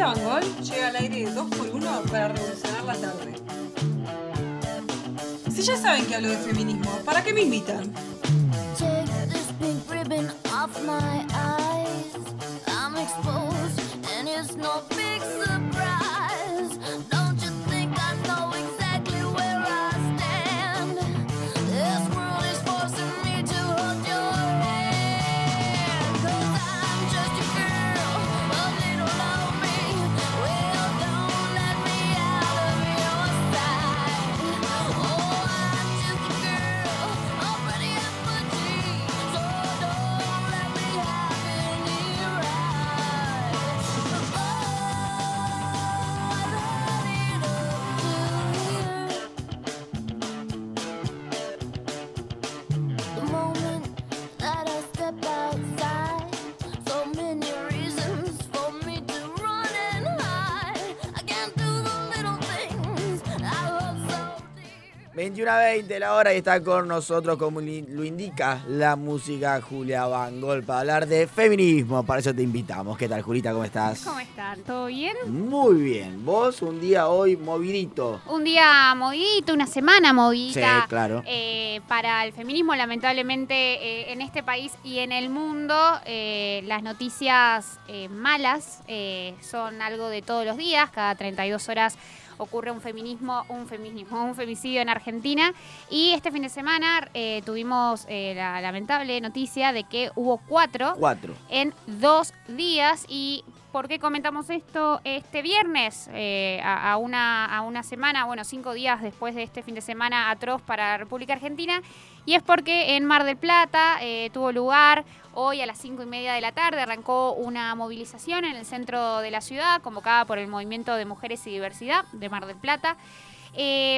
Bangol llega al aire de 2x1 para revolucionar la tarde. Si ya saben que hablo de feminismo, ¿para qué me invitan? 21.20 la hora y está con nosotros, como lo indica la música Julia Van Gol, para hablar de feminismo. Para eso te invitamos. ¿Qué tal, Julita? ¿Cómo estás? ¿Cómo están? ¿Todo bien? Muy bien. Vos, un día hoy movidito. Un día movidito, una semana movidita. Sí, claro. Eh, para el feminismo, lamentablemente, eh, en este país y en el mundo, eh, las noticias malas son algo de todos los días, cada 32 horas ocurre un feminismo, un feminismo, un femicidio en Argentina. Y este fin de semana eh, tuvimos eh, la lamentable noticia de que hubo cuatro Cuatro. en dos días. ¿Y por qué comentamos esto este viernes? Eh, a, una, a una semana, bueno, cinco días después de este fin de semana atroz para la República Argentina. Y es porque en Mar del Plata eh, tuvo lugar hoy a las cinco y media de la tarde, arrancó una movilización en el centro de la ciudad convocada por el Movimiento de Mujeres y Diversidad de Mar del Plata. Eh,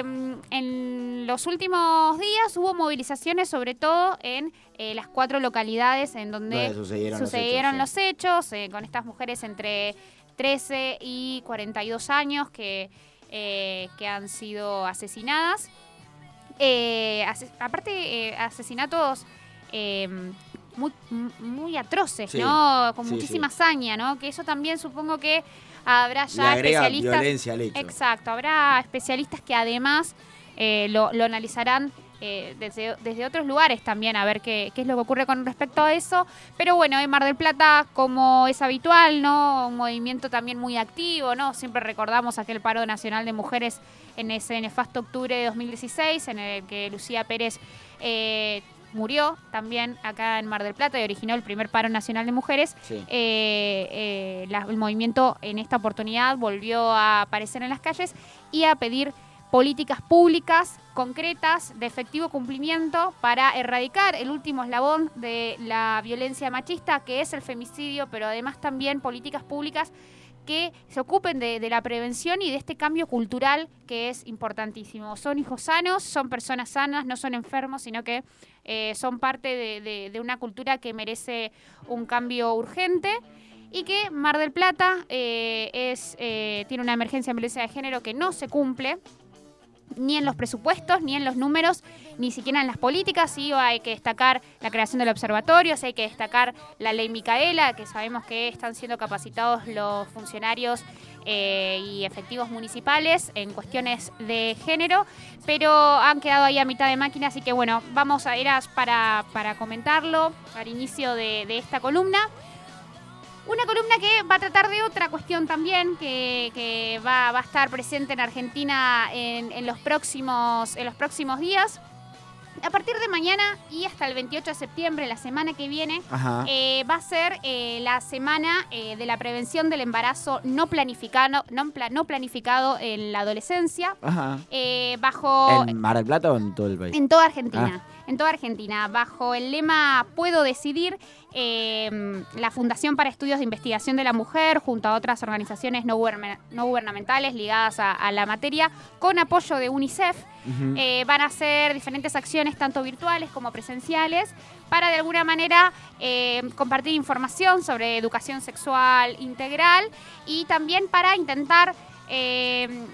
en los últimos días hubo movilizaciones sobre todo en eh, las cuatro localidades en donde Donde sucedieron los hechos, los hechos, eh, con estas mujeres entre 13 y 42 años que, eh, que han sido asesinadas. Eh, ase- aparte, eh, asesinatos eh, muy, muy atroces, Sí, ¿no? Con sí, muchísima sí. hazaña, ¿no? Que eso también supongo que habrá Le ya agrega especialistas. violencia al hecho. Exacto, habrá especialistas que además eh, lo, lo analizarán eh, desde, desde otros lugares también, a ver qué, qué es lo que ocurre con respecto a eso. Pero bueno, en Mar del Plata, como es habitual, ¿no? Un movimiento también muy activo, ¿no? Siempre recordamos aquel paro nacional de mujeres en ese nefasto octubre de 2016, en el que Lucía Pérez eh, murió también acá en Mar del Plata y originó el primer paro nacional de mujeres. Sí. Eh, eh, la- el movimiento en esta oportunidad volvió a aparecer en las calles y a pedir políticas públicas concretas de efectivo cumplimiento para erradicar el último eslabón de la violencia machista, que es el femicidio, pero además también políticas públicas que se ocupen de, la prevención y de este cambio cultural que es importantísimo. Son hijos sanos, son personas sanas, no son enfermos, sino que eh, son parte de, una cultura que merece un cambio urgente y que Mar del Plata eh, eh, tiene una emergencia en violencia de género que no se cumple ni en los presupuestos, ni en los números, ni siquiera en las políticas. Sí, hay que destacar la creación del observatorio, sí hay que destacar la ley Micaela, que sabemos que están siendo capacitados los funcionarios eh, y efectivos municipales en cuestiones de género, pero han quedado ahí a mitad de máquina, así que bueno, vamos a ir a- para, para comentarlo al inicio de, de esta columna. Una columna que va a tratar de otra cuestión también, que, que va, va a estar presente en Argentina en, en los próximos, en los próximos días. A partir de mañana y hasta el 28 de septiembre, la semana que viene, eh, va a ser eh, la semana eh, de la prevención del embarazo no planificado, no, no planificado en la adolescencia, Ajá. eh, bajo ¿En Mar del Plata o en todo el país? en toda Argentina. En toda Argentina, bajo el lema Puedo decidir, eh, la Fundación para Estudios de Investigación de la Mujer, junto a otras organizaciones no, guberna- no gubernamentales ligadas a, a la materia, con apoyo de UNICEF, eh, van a hacer diferentes acciones, tanto virtuales como presenciales, para de alguna manera eh, compartir información sobre educación sexual integral y también para intentar eh,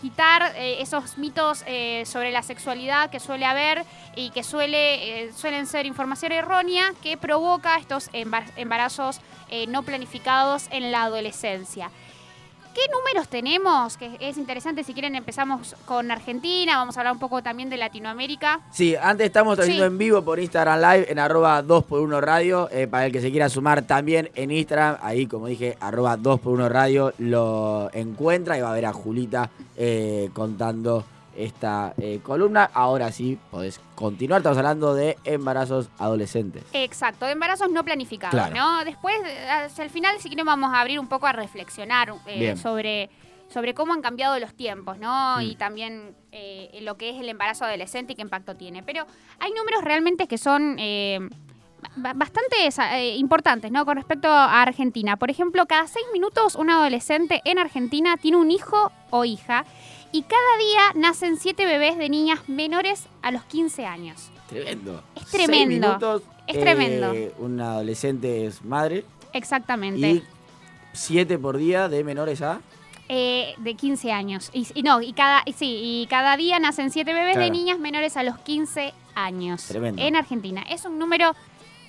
quitar eh, esos mitos eh, sobre la sexualidad que suele haber y que suele, eh, suelen ser información errónea que provoca estos embar- embarazos eh, no planificados en la adolescencia. ¿Qué números tenemos? Que es interesante, si quieren empezamos con Argentina, vamos a hablar un poco también de Latinoamérica. Sí, antes estamos trayendo Sí. en vivo por Instagram Live en arroba 2x1 Radio. eh, para el que se quiera sumar también en Instagram, ahí como dije, arroba 2x1 Radio, lo encuentra y va a ver a Julita eh, contando esta eh, columna. Ahora sí, podés continuar. Estamos hablando de embarazos adolescentes. Exacto, de embarazos no planificados, Claro. ¿no? Después, hacia el final, si quieren, vamos a abrir un poco a reflexionar eh, sobre, sobre cómo han cambiado los tiempos, ¿no? Mm. Y también eh, lo que es el embarazo adolescente y qué impacto tiene. Pero hay números realmente que son eh, ba- bastante eh, importantes, ¿no? Con respecto a Argentina. Por ejemplo, cada seis minutos un adolescente en Argentina tiene un hijo o hija y cada día nacen siete bebés de niñas menores a los 15 años. Tremendo. Es Seis tremendo. minutos, Es eh, tremendo. Un adolescente es madre Exactamente. y siete por día de menores a. Eh, de 15 años. Y, y no, y cada, sí, y cada día nacen 7 bebés de niñas menores a los 15 años. Tremendo. En Argentina. Es un número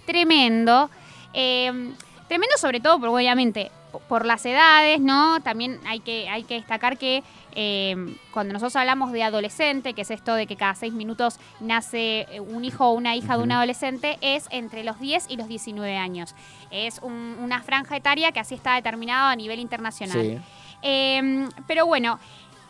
tremendo. Eh, tremendo sobre todo, porque obviamente, por las edades, ¿no? También hay que, hay que destacar que eh, cuando nosotros hablamos de adolescente, que es esto de que cada 6 minutos nace eh, un hijo o una hija de un adolescente, es entre los 10 y los 19 años. Es un- una franja etaria que así está determinado a nivel internacional. Sí. Eh, pero bueno,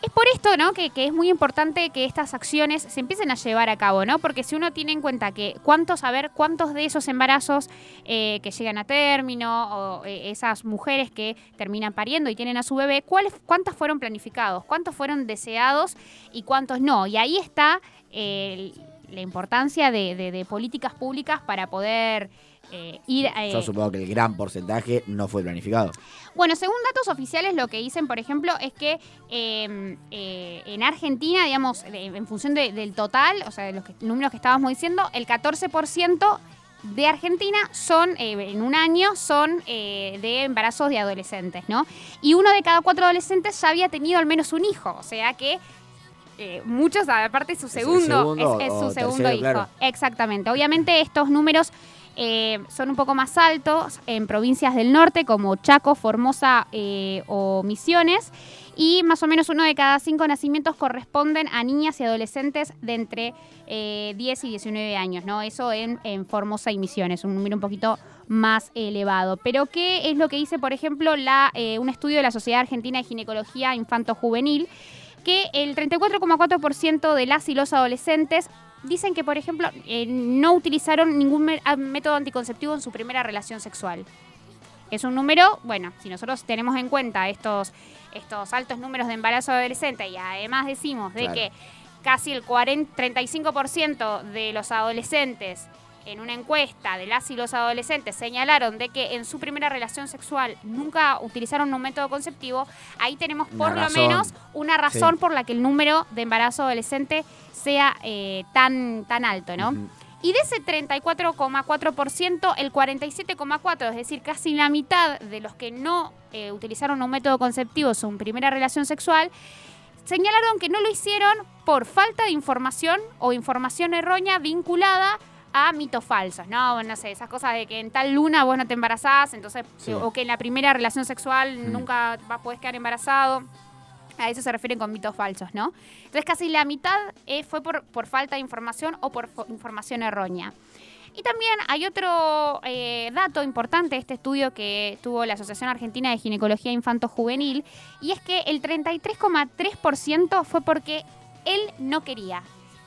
es por esto, ¿no? Que, es muy importante que estas acciones se empiecen a llevar a cabo, ¿no? Porque si uno tiene en cuenta que cuántos, a ver, cuántos de esos embarazos eh, que llegan a término o eh, esas mujeres que terminan pariendo y tienen a su bebé, ¿cuáles, ¿cuántas fueron planificados? ¿Cuántos fueron deseados y cuántos no? Y ahí está eh, la importancia de, de- de políticas públicas para poder eh, ir... eh, Yo supongo que el gran porcentaje no fue planificado. bueno, según datos oficiales, lo que dicen, por ejemplo, es que eh, eh, en Argentina, digamos, en función de- del total, o sea, de los que- números que estábamos diciendo, el 14% de Argentina son, eh, en un año, son eh, de embarazos de adolescentes, ¿no? Y uno de cada cuatro adolescentes ya había tenido al menos un hijo, o sea que eh, muchos, aparte, su segundo, segundo es, su segundo tercero, hijo. claro. Exactamente. Obviamente estos números eh, son un poco más altos en provincias del norte como Chaco, Formosa eh, o Misiones. Y más o menos uno de cada cinco nacimientos corresponden a niñas y adolescentes de entre eh, 10 y 19 años, ¿no? Eso en, en Formosa y Misiones, un número un poquito más elevado. Pero ¿qué es lo que dice, por ejemplo, eh, un estudio de la Sociedad Argentina de Ginecología Infanto-Juvenil? que el 34,4% de las y los adolescentes dicen que, por ejemplo, eh, no utilizaron ningún ah, método anticonceptivo en su primera relación sexual. Es un número, bueno, si nosotros tenemos en cuenta estos, estos altos números de embarazo adolescente y además decimos de Claro. que casi el 40, 35% de los adolescentes en una encuesta de las y los adolescentes señalaron de que en su primera relación sexual nunca utilizaron un método conceptivo, ahí tenemos Una por lo menos una razón Sí. por la que el número de embarazo adolescente sea eh, tan, tan alto, ¿no? Y de ese 34,4%, el 47,4%, es decir, casi la mitad de los que no eh, utilizaron un método conceptivo en su primera relación sexual, señalaron que no lo hicieron por falta de información o información errónea vinculada a mitos falsos, ¿no? No sé, esas cosas de que en tal luna vos no te embarazás, entonces, Sí. o que en la primera relación sexual Mm. nunca vas, podés quedar embarazado. A eso se refieren con mitos falsos, ¿no? Entonces casi la mitad eh, fue por, por falta de información o por fo- información errónea. Y también hay otro eh, dato importante de este estudio que tuvo la Asociación Argentina de Ginecología Infanto-Juvenil, y es que el 33,3% fue porque él no quería,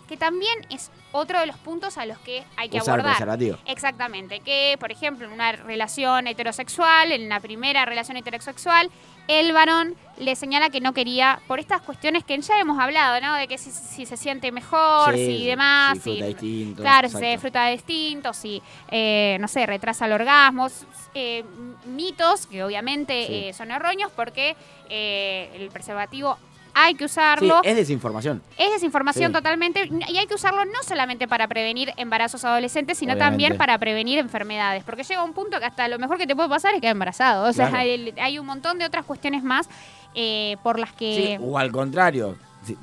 que también es otro de los puntos a los que hay que Usar abordar. preservativo. Exactamente, que por ejemplo en una relación heterosexual, en la primera relación heterosexual, el varón le señala que no quería, por estas cuestiones que ya hemos hablado, ¿no? De que si, si se siente mejor, Sí, si demás, si fruta si- distinto, claro, si se disfruta distinto, si, eh, no sé, retrasa el orgasmo, eh, mitos que obviamente Sí. eh, son erróneos porque eh, el preservativo hay que Sí, usarlo. es desinformación. Es desinformación Sí. totalmente y hay que usarlo no solamente para prevenir embarazos adolescentes, sino Obviamente. también para prevenir enfermedades, porque llega un punto que hasta lo mejor que te puede pasar es quedar embarazado. O sea, Claro. hay, hay un montón de otras cuestiones más eh, por las Sí, que... o al contrario,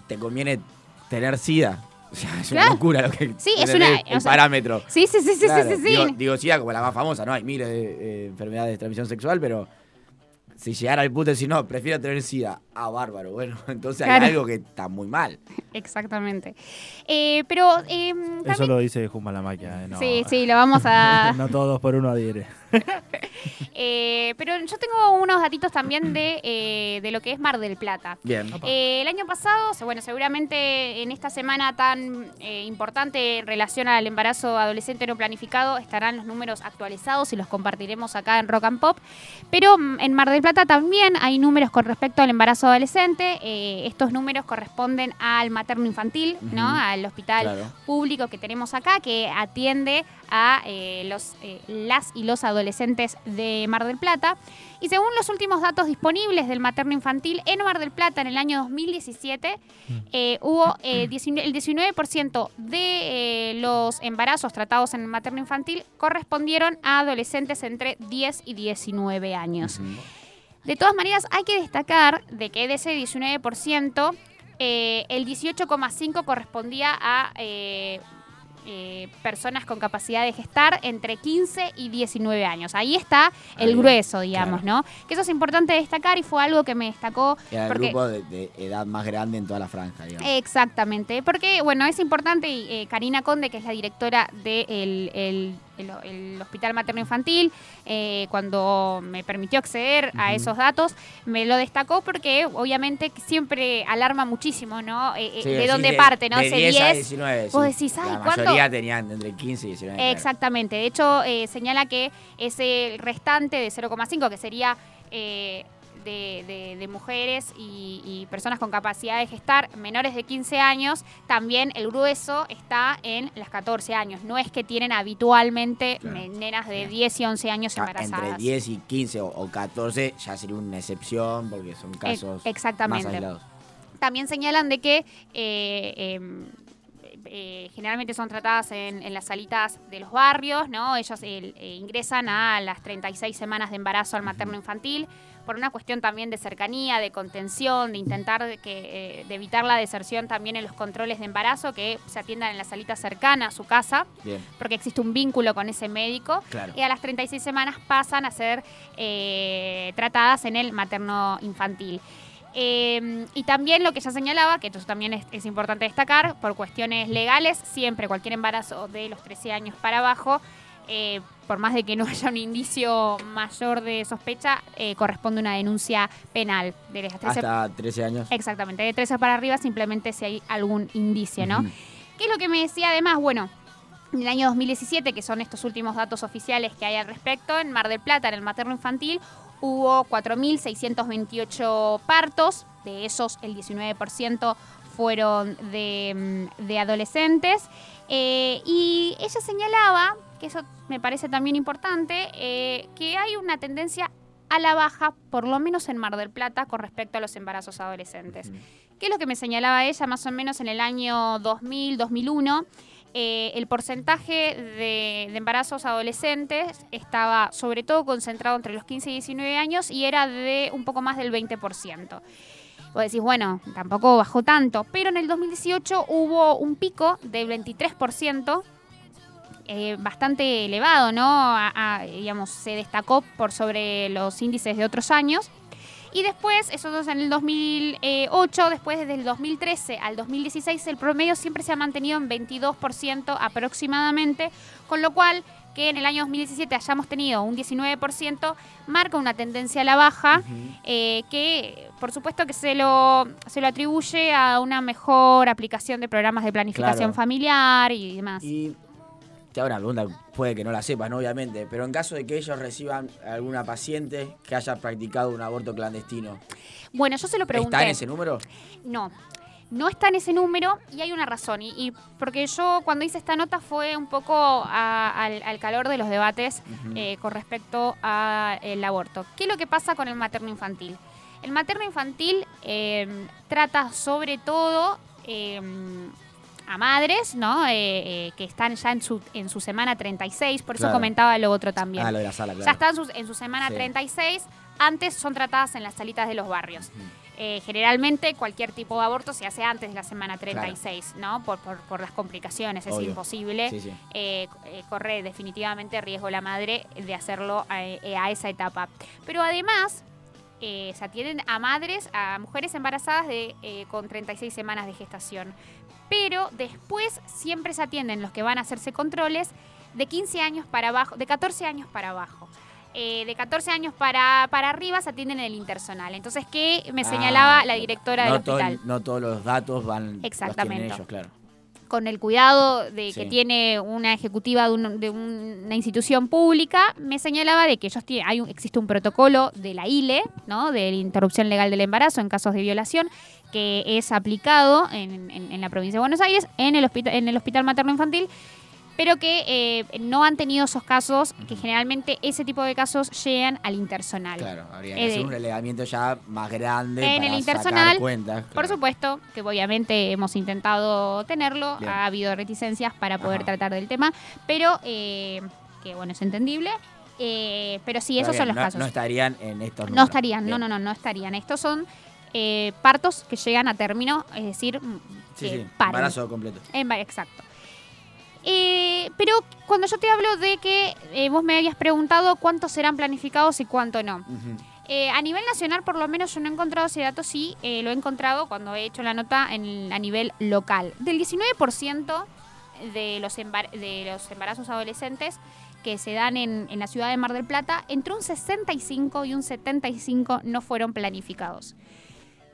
te conviene tener SIDA. O sea, es una locura lo que Sí, es una- el o sea, parámetro. Sí, sí, sí, sí, Claro, sí, sí, sí. Digo, digo SIDA como la más famosa, ¿no? Hay miles de eh, enfermedades de transmisión sexual, pero si llegara al punto de decir, no, prefiero tener SIDA, ah, bárbaro, bueno, entonces Claro. hay algo que está muy mal. Exactamente. Eh, pero eh, Eso lo dice Juma la máquina. eh, no. Sí, sí, lo vamos a... no todos por uno adhiere. Eh, pero yo tengo unos datitos también de, eh, de lo que es Mar del Plata. Bien. Eh, el año pasado, bueno, seguramente en esta semana tan eh, importante en relación al embarazo adolescente no planificado estarán los números actualizados y los compartiremos acá en Rock and Pop. Pero mm, en Mar del Plata también hay números con respecto al embarazo adolescente. Eh, estos números corresponden al materno infantil, ¿no? Al hospital Claro. público que tenemos acá que atiende a eh, los, eh, las y los adolescentes de Mar del Plata. Y según los últimos datos disponibles del materno infantil, en Mar del Plata en el año 2017 eh, hubo eh, 19 el 19% de eh, los embarazos tratados en el materno infantil correspondieron a adolescentes entre 10 y 19 años. Ujú. De todas maneras, hay que destacar de que de ese 19%, eh, el 18,5% correspondía a eh, eh, personas con capacidad de gestar entre 15 y 19 años. Ahí está el Ahí, grueso, digamos, claro. ¿no? Que eso es importante destacar y fue algo que me destacó. Era el porque, grupo de, de edad más grande en toda la franja, digamos. Exactamente, porque bueno, es importante, y eh, Karina Conde, que es la directora del el, el- el Hospital Materno Infantil, eh, cuando me permitió acceder a esos datos, me lo destacó porque obviamente siempre alarma muchísimo, ¿no? Eh, eh, Sí, de dónde parte, ¿no? De Ese 10 a 10. 19, vos sí. decís, ay, La ¿cuánto? mayoría tenían entre 15 y 19. claro. Exactamente. De hecho, señala que ese restante de 0,5, que sería eh, de, de- de mujeres y, y personas con capacidad de gestar menores de 15 años, también el grueso está en las 14 años. No es que tienen habitualmente Claro. nenas de Bien. 10 y 11 años embarazadas. Entre 10 y 15 o, o 14 ya sería una excepción porque son casos exactamente. más aislados. También señalan de que eh, em, eh, generalmente son tratadas en, en las salitas de los barrios, ¿no? Ellos eh, ingresan a las 36 semanas de embarazo al materno infantil por una cuestión también de cercanía, de contención, de intentar que, eh, de evitar la deserción también en los controles de embarazo que se atiendan en la salita cercana a su casa, Bien, porque existe un vínculo con ese médico claro. y a las 36 semanas pasan a ser tratadas en el materno infantil. Eh, y también lo que ya señalaba, que esto también es, es importante destacar, por cuestiones legales, siempre cualquier embarazo de los 13 años para abajo, eh, por más de que no haya un indicio mayor de sospecha, eh, corresponde una denuncia penal de las 13 Hasta 13 años. Exactamente, de 13 para arriba simplemente si hay algún indicio, ¿no? ¿Qué es lo que me decía además? Bueno, en el año 2017, que son estos últimos datos oficiales que hay al respecto, en Mar del Plata, en el materno infantil, hubo 4.628 partos, de esos el 19% fueron de, mm, de adolescentes, Eh, y ella señalaba, que eso me parece también importante, eh, que hay una tendencia a la baja, por lo menos en Mar del Plata, con respecto a los embarazos adolescentes. Ujú. ¿Qué es lo que me señalaba ella más o menos en el año 2000, 2001? Eh, el porcentaje de, embarazos adolescentes estaba sobre todo concentrado entre los 15 y 19 años y era de un poco más del 20%. Vos decís, bueno, tampoco bajó tanto, pero en el 2018 hubo un pico del 23%, eh, bastante elevado, ¿no? Digamos, se destacó por sobre los índices de otros años. Y después, eso es en el 2008, después desde el 2013 al 2016, el promedio siempre se ha mantenido en 22% aproximadamente, con lo cual que en el año 2017 hayamos tenido un 19%, marca una tendencia a la baja, eh, que por supuesto que se lo, se lo atribuye a una mejor aplicación de programas de planificación Claro. familiar y demás. Y te hago una pregunta, puede que no la sepas, ¿no? obviamente, pero en caso de que ellos reciban alguna paciente que haya practicado un aborto clandestino, Bueno, yo se lo pregunté. ¿está en ese número? No, no está en ese número y hay una razón. Y, y porque yo cuando hice esta nota fue un poco a- al, al calor de los debates eh, con respecto al aborto. ¿Qué es lo que pasa con el materno infantil? El materno infantil eh, trata sobre todo eh, a madres, ¿no? Eh, eh, que están ya en su, en su semana 36, por eso Claro. comentaba lo otro también. Ah, lo de la sala, claro. Ya están sus- en su semana Sí. 36. Antes son tratadas en las salitas de los barrios. Ujú. Eh, generalmente cualquier tipo de aborto se hace antes de la semana 36, ¿no? Por, por, por las complicaciones. Es imposible. Sí, sí. eh, corre definitivamente riesgo la madre de hacerlo a, a esa etapa. Pero además, eh, se atienden a madres, a mujeres embarazadas de, eh, con 36 semanas de gestación. Pero después siempre se atienden los que van a hacerse controles de 15 años para abajo, de 14 años para abajo. Eh, de 14 años para, para arriba se atienden en el intersonal. Entonces, ¿qué me Ah, señalaba la claro. directora no del todo- hospital? no todos los datos van. Exactamente. tienen ellos, claro. Con el cuidado de que tiene una ejecutiva de, un- de una institución pública, me señalaba de que ellos tienen, hay un- existe un protocolo de la ILE, ¿no? de la interrupción legal del embarazo en casos de violación, que es aplicado en, en- en la provincia de Buenos Aires, en el hospital, en el hospital materno infantil, pero que eh, no han tenido esos casos, que generalmente ese tipo de casos llegan al intersonal. Claro, habría Eh, que hacer un relevamiento ya más grande en para el sacar intersonal. Por supuesto, que obviamente hemos intentado tenerlo, Bien. ha habido reticencias para poder Ajá. tratar del tema, pero eh, que bueno, es entendible. eh, pero sí, esos son los no, casos. No estarían en estos No números. estarían, no, Bien. no, no, no estarían. Estos son eh, partos que llegan a término, es decir, mm, Sí, embarazo completo. Exacto. Eh, pero cuando yo te hablo de que eh, vos me habías preguntado cuántos serán planificados y cuánto no. Eh, a nivel nacional, por lo menos, yo no he encontrado ese dato, sí, lo he encontrado cuando he hecho la nota en- a nivel local. Del 19% de los, embar- de los embarazos adolescentes que se dan en, en la ciudad de Mar del Plata, entre un 65 y un 75 no fueron planificados.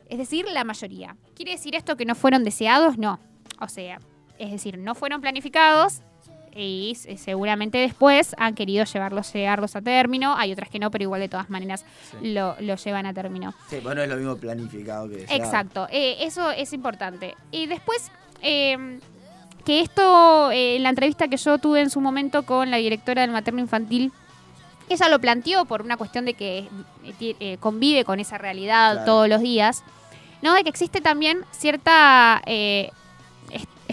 Es decir, la mayoría. ¿Quiere decir esto que no fueron deseados? No. O sea, es decir, no fueron planificados y s- seguramente después han querido llevarlos, llevarlos a término. Hay otras que no, pero igual de todas maneras Sí. lo, lo llevan a término. Sí, bueno, es lo mismo planificado que deseado. Exacto, eh, eso es importante. Y después, eh, que esto, eh, en la entrevista que yo tuve en su momento con la directora del materno infantil, ella lo planteó por una cuestión de que eh, eh, convive con esa realidad Claro. todos los días, ¿no? De que existe también cierta eh,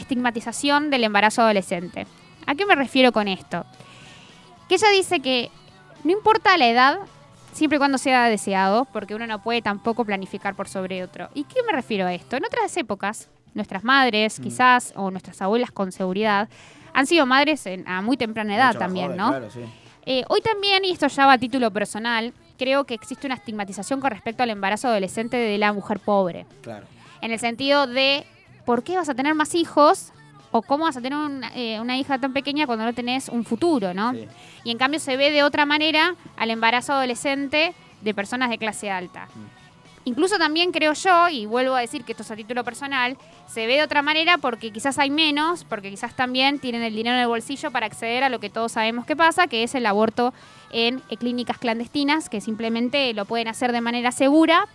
estigmatización del embarazo adolescente. ¿A qué me refiero con esto? Que ella dice que no importa la edad, siempre y cuando sea deseado, porque uno no puede tampoco planificar por sobre otro. ¿Y qué me refiero a esto? En otras épocas, nuestras madres, Mm. quizás, o nuestras abuelas con seguridad, han sido madres en- a muy temprana edad Mucho también, joven, ¿no? Claro, sí. Eh, hoy también, y esto ya va a título personal, creo que existe una estigmatización con respecto al embarazo adolescente de la mujer pobre. Claro. En el sentido de, ¿por qué vas a tener más hijos? ¿O cómo vas a tener una, eh, una hija tan pequeña cuando no tenés un futuro, no? Sí. Y en cambio se ve de otra manera al embarazo adolescente de personas de clase alta. Incluso también creo yo, y vuelvo a decir que esto es a título personal, se ve de otra manera porque quizás hay menos, porque quizás también tienen el dinero en el bolsillo para acceder a lo que todos sabemos que pasa, que es el aborto en eh, clínicas clandestinas, que simplemente lo pueden hacer de manera segura,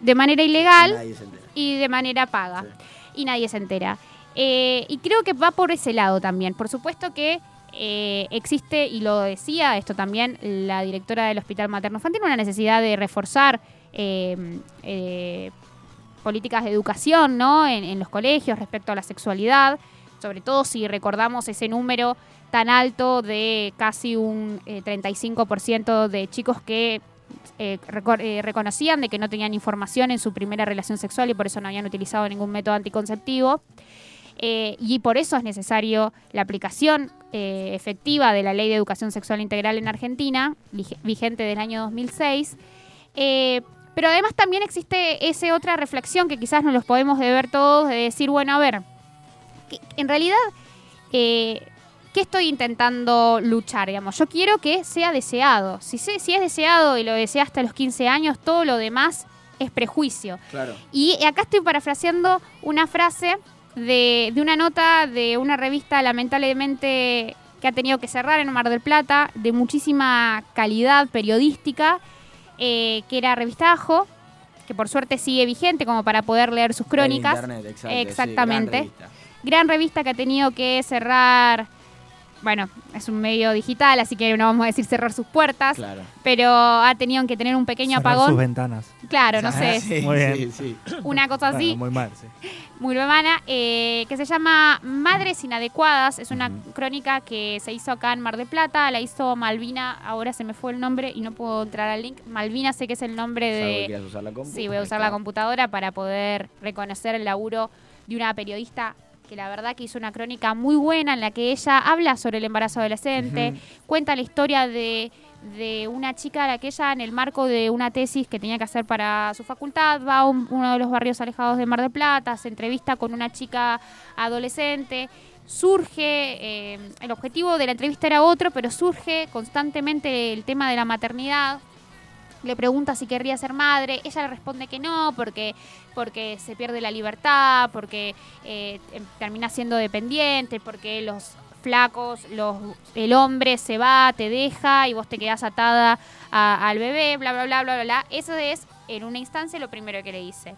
de manera ilegal y de manera paga. Sí. Y nadie se entera. Eh, y creo que va por ese lado también. Por supuesto que eh, existe, y lo decía esto también la directora del Hospital Materno Infantil, una necesidad de reforzar eh, eh, políticas de educación ¿no? en, en los colegios respecto a la sexualidad, sobre todo si recordamos ese número tan alto de casi un eh, 35% de chicos que eh, eh, reconocían de que no tenían información en su primera relación sexual y por eso no habían utilizado ningún método anticonceptivo. Eh, y por eso es necesario la aplicación efectiva de la Ley de Educación Sexual Integral en Argentina, vige- vigente del año 2006. Eh, pero además también existe esa otra reflexión que quizás nos los podemos deber todos, de decir, bueno, a ver, en realidad, ¿qué estoy intentando luchar? Digamos? Yo quiero que sea deseado. Si, se- si es deseado y lo desea hasta los 15 años, todo lo demás es prejuicio. Claro. Y acá estoy parafraseando una frase de, de una nota de una revista lamentablemente que ha tenido que cerrar en Mar del Plata, de muchísima calidad periodística, eh, que era Revista Ajo, que por suerte sigue vigente como para poder leer sus crónicas. En internet, exacto, sí, Exactamente. gran revista. Gran revista que ha tenido que cerrar, bueno, es un medio digital, así que no vamos a decir cerrar sus puertas, Claro. pero ha tenido que tener un pequeño Cerrar apagón. sus ventanas. Claro, no Ah, sé, sí, Muy bien. sí, sí. una cosa así. Bueno, muy mal, sí. muy humana, eh, que se llama Madres Inadecuadas. Es una crónica que se hizo acá en Mar de Plata, la hizo Malvina, ahora se me fue el nombre y no puedo entrar al link. Malvina sé que es el nombre que de... quieras usar la compu. Sí, voy a usar la computadora para poder reconocer el laburo de una periodista que la verdad que hizo una crónica muy buena en la que ella habla sobre el embarazo adolescente, cuenta la historia de, de una chica a la que ella, en el marco de una tesis que tenía que hacer para su facultad, va a un- uno de los barrios alejados de Mar del Plata, se entrevista con una chica adolescente. Surge, eh, el objetivo de la entrevista era otro, pero surge constantemente el tema de la maternidad. Le pregunta si querría ser madre, ella le responde que no, porque, porque se pierde la libertad, porque eh, em- termina siendo dependiente, porque los flacos, los, el hombre se va, te deja y vos te quedás atada a- al bebé, bla, bla, bla, bla, bla, bla. Eso es, en una instancia, lo primero que le dice.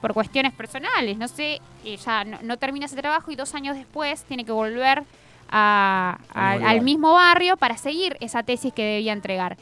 Por cuestiones personales, no sé, ella no, no termina ese trabajo y dos años después tiene que volver a- Al mismo barrio para seguir esa tesis que debía entregar.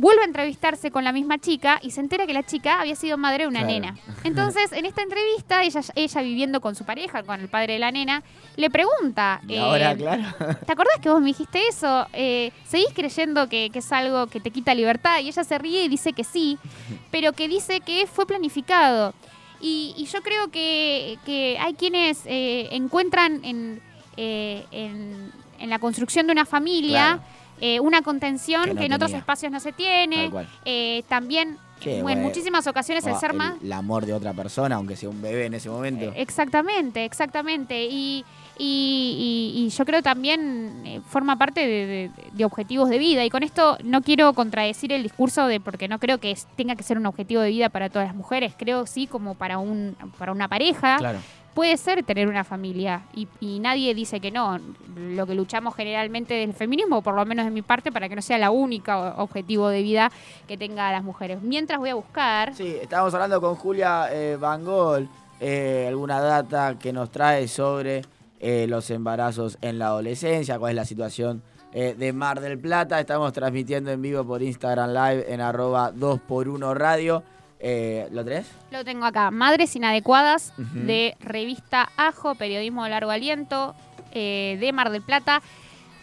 Vuelve a entrevistarse con la misma chica y se entera que la chica había sido madre de una Claro. nena. Entonces, en esta entrevista, ella, ella viviendo con su pareja, con el padre de la nena, le pregunta... Y eh, ahora, claro. ¿Te acordás que vos me dijiste eso? Eh, ¿Seguís creyendo que, que es algo que te quita libertad? Y ella se ríe y dice que sí, pero que dice que fue planificado. Y, y yo creo que, que hay quienes eh, encuentran en, en, en la construcción de una familia eh, una contención Que en otros espacios no se tiene. Eh, también, Sí, en bueno, muchísimas ocasiones, el O ser más... el amor de otra persona, aunque sea un bebé en ese momento. Eh, Exactamente, exactamente. Y, y- y- y yo creo también eh, forma parte de, de- de objetivos de vida. Y con esto no quiero contradecir el discurso de porque no creo que es- tenga que ser un objetivo de vida para todas las mujeres. Creo sí como para un para una pareja. claro. Puede ser tener una familia y, nadie dice que no. Lo que luchamos generalmente del feminismo, por lo menos de mi parte, para que no sea la única objetivo de vida que tenga las mujeres. Mientras voy a buscar... Sí, estábamos hablando con Julia eh, Van Gogh, eh, alguna data que nos trae sobre eh, los embarazos en la adolescencia, cuál es la situación eh, de Mar del Plata. Estamos transmitiendo en vivo por Instagram Live en arroba 2x1 radio. Eh, ¿Lo tenés? Lo tengo acá. Madres Inadecuadas de revista Ajo, periodismo de largo aliento, eh, de Mar del Plata.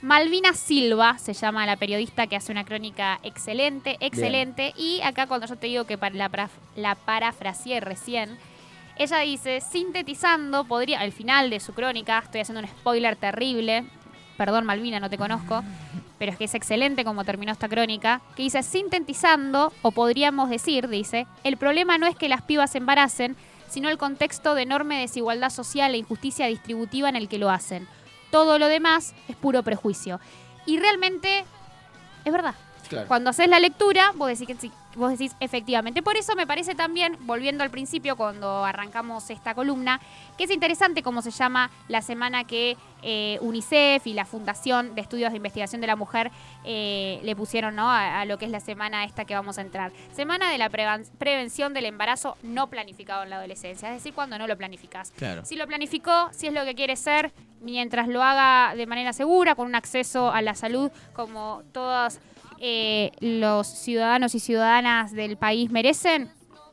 Malvina Silva se llama la periodista que hace una crónica excelente, excelente. Y acá cuando yo te digo que para la, pra- la parafraseé recién, ella dice, sintetizando, podría, al final de su crónica, estoy haciendo un spoiler terrible, perdón Malvina, no te conozco, pero es que es excelente como terminó esta crónica, que dice, sintetizando, o podríamos decir, dice, el problema no es que las pibas se embaracen, sino el contexto de enorme desigualdad social e injusticia distributiva en el que lo hacen. Todo lo demás es puro prejuicio. Y realmente es verdad. Claro. Cuando haces la lectura, vos decís, que sí, vos decís efectivamente. Por eso me parece también, volviendo al principio cuando arrancamos esta columna, que es interesante cómo se llama la semana que eh, UNICEF y la Fundación de Estudios de Investigación de la Mujer eh, le pusieron ¿no? a, a lo que es la semana esta que vamos a entrar. Semana de la prevención del embarazo no planificado en la adolescencia, es decir, cuando no lo planificás. Claro. Si lo planificó, si es lo que quiere ser, mientras lo haga de manera segura, con un acceso a la salud como todos eh, los ciudadanos y ciudadanas del país merecen.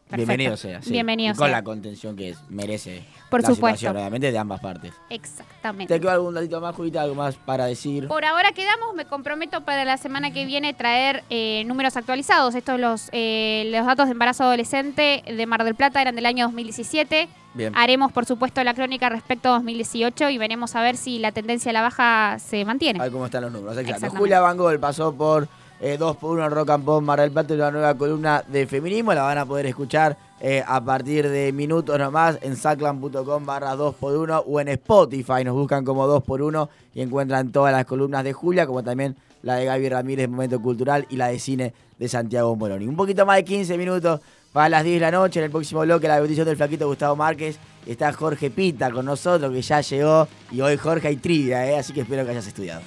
perfecto. Bienvenido sea. sí. Bienvenido Y con sea. la contención que es, merece. Por la supuesto. obviamente, de ambas partes. Exactamente. ¿Te quedó algún datito más, Julita? ¿Algo más para decir? Por ahora quedamos, me comprometo para la semana que viene traer eh, números actualizados. Estos los, eh, los datos de embarazo adolescente de Mar del Plata eran del año 2017. Bien. Haremos, por supuesto, la crónica respecto a 2018 y veremos a ver si la tendencia a la baja se mantiene. A ver cómo están los números. Exacto. Julia Van Gogh pasó por eh, 2x1 Rock and Pop Mar del Plata, una nueva columna de feminismo. La van a poder escuchar eh, a partir de minutos nomás en saclan.com barra 2x1 o en Spotify. Nos buscan como 2x1 y encuentran todas las columnas de Julia, como también la de Gaby Ramírez, Momento Cultural, y la de Cine de Santiago Moroni. Un poquito más de 15 minutos para las 10 de la noche. En el próximo bloque, la bendición del flaquito Gustavo Márquez. Está Jorge Pita con nosotros, que ya llegó. Y hoy Jorge hay trivia, ¿eh? así que espero que hayas estudiado.